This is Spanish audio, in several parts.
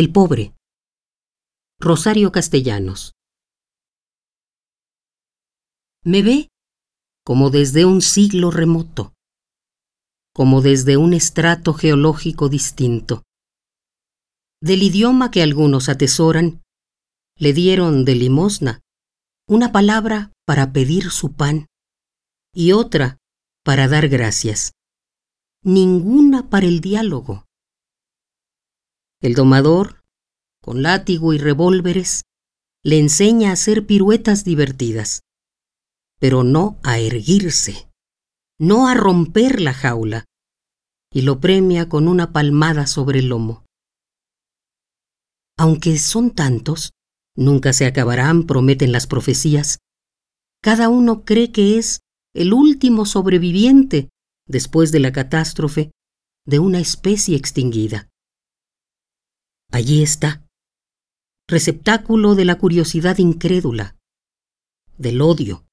El pobre. Rosario Castellanos. Me ve como desde un siglo remoto, como desde un estrato geológico distinto. Del idioma que algunos atesoran, le dieron de limosna una palabra para pedir su pan y otra para dar gracias, ninguna para el diálogo. El domador, con látigo y revólveres, le enseña a hacer piruetas divertidas, pero no a erguirse, no a romper la jaula, y lo premia con una palmada sobre el lomo. Aunque son tantos, nunca se acabarán, prometen las profecías, cada uno cree que es el último sobreviviente después de la catástrofe de una especie extinguida. Allí está, receptáculo de la curiosidad incrédula, del odio,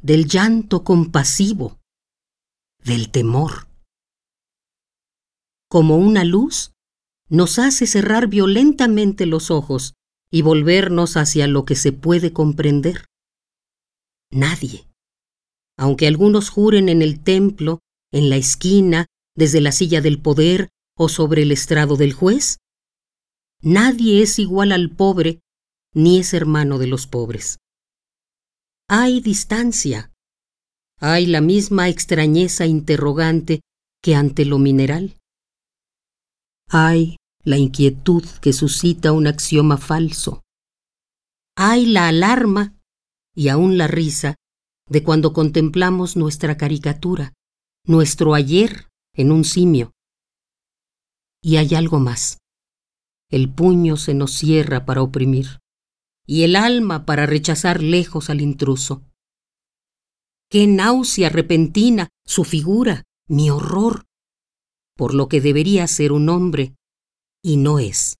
del llanto compasivo, del temor. Como una luz, nos hace cerrar violentamente los ojos y volvernos hacia lo que se puede comprender. Nadie, aunque algunos juren en el templo, en la esquina, desde la silla del poder o sobre el estrado del juez, nadie es igual al pobre ni es hermano de los pobres. Hay distancia, hay la misma extrañeza interrogante que ante lo mineral. Hay la inquietud que suscita un axioma falso. Hay la alarma y aún la risa de cuando contemplamos nuestra caricatura, nuestro ayer en un simio. Y hay algo más. El puño se nos cierra para oprimir, y el alma para rechazar lejos al intruso. Qué náusea repentina su figura, mi horror, por lo que debería ser un hombre y no es.